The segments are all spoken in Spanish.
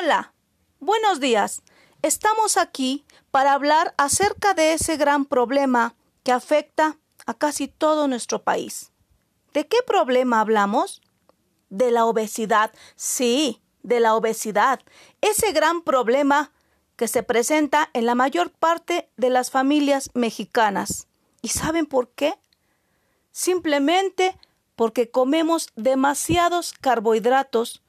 Hola, buenos días. Estamos aquí para hablar acerca de ese gran problema que afecta a casi todo nuestro país. ¿De qué problema hablamos? De la obesidad. Sí, de la obesidad. Ese gran problema que se presenta en la mayor parte de las familias mexicanas. ¿Y saben por qué? Simplemente porque comemos demasiados carbohidratos,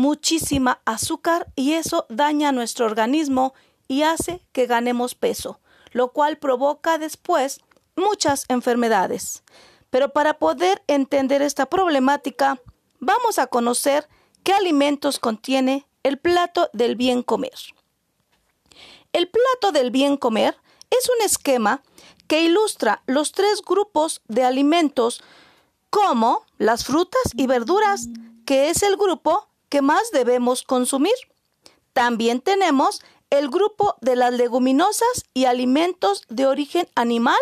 muchísima azúcar y eso daña nuestro organismo y hace que ganemos peso, lo cual provoca después muchas enfermedades. Pero para poder entender esta problemática, vamos a conocer qué alimentos contiene el plato del bien comer. El plato del bien comer es un esquema que ilustra los tres grupos de alimentos como las frutas y verduras, que es el grupo que más debemos consumir. También tenemos el grupo de las leguminosas y alimentos de origen animal,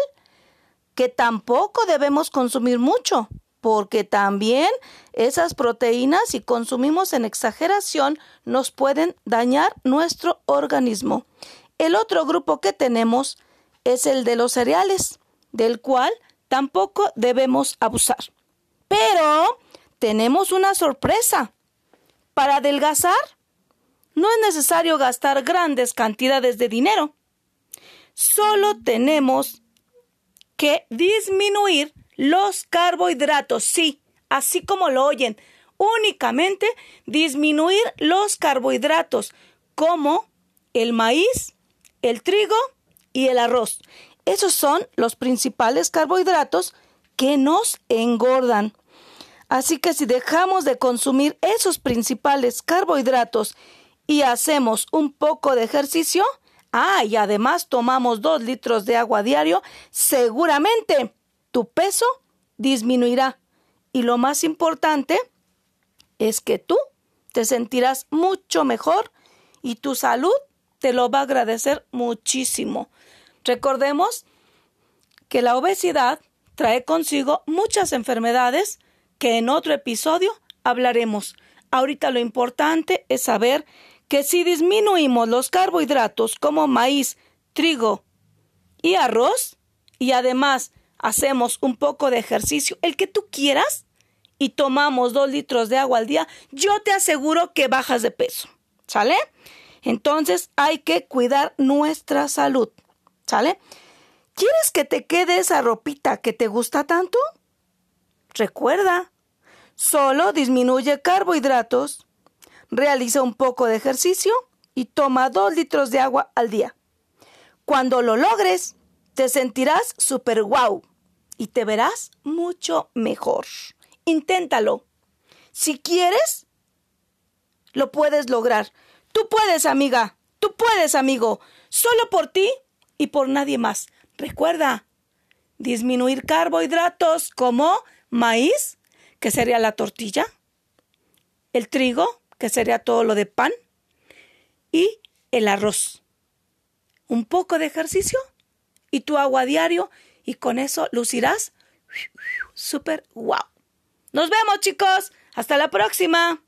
que tampoco debemos consumir mucho, porque también esas proteínas, si consumimos en exageración, nos pueden dañar nuestro organismo. El otro grupo que tenemos es el de los cereales, del cual tampoco debemos abusar. Pero tenemos una sorpresa. Para adelgazar, no es necesario gastar grandes cantidades de dinero. Solo tenemos que disminuir los carbohidratos, sí, así como lo oyen, únicamente disminuir los carbohidratos, como el maíz, el trigo y el arroz. Esos son los principales carbohidratos que nos engordan. Así que si dejamos de consumir esos principales carbohidratos y hacemos un poco de ejercicio, ah, y además tomamos dos litros de agua diario, seguramente tu peso disminuirá. Y lo más importante es que tú te sentirás mucho mejor y tu salud te lo va a agradecer muchísimo. Recordemos que la obesidad trae consigo muchas enfermedades que en otro episodio hablaremos. Ahorita lo importante es saber que si disminuimos los carbohidratos como maíz, trigo y arroz, y además hacemos un poco de ejercicio, el que tú quieras, y tomamos dos litros de agua al día, yo te aseguro que bajas de peso. ¿Sale? Entonces hay que cuidar nuestra salud. ¿Sale? ¿Quieres que te quede esa ropita que te gusta tanto? Recuerda, solo disminuye carbohidratos, realiza un poco de ejercicio y toma dos litros de agua al día. Cuando lo logres, te sentirás súper guau y te verás mucho mejor. Inténtalo. Si quieres, lo puedes lograr. Tú puedes, amiga. Tú puedes, amigo. Solo por ti y por nadie más. Recuerda, disminuir carbohidratos como maíz, que sería la tortilla, el trigo, que sería todo lo de pan, y el arroz. Un poco de ejercicio y tu agua diario y con eso lucirás súper wow. Nos vemos chicos. Hasta la próxima.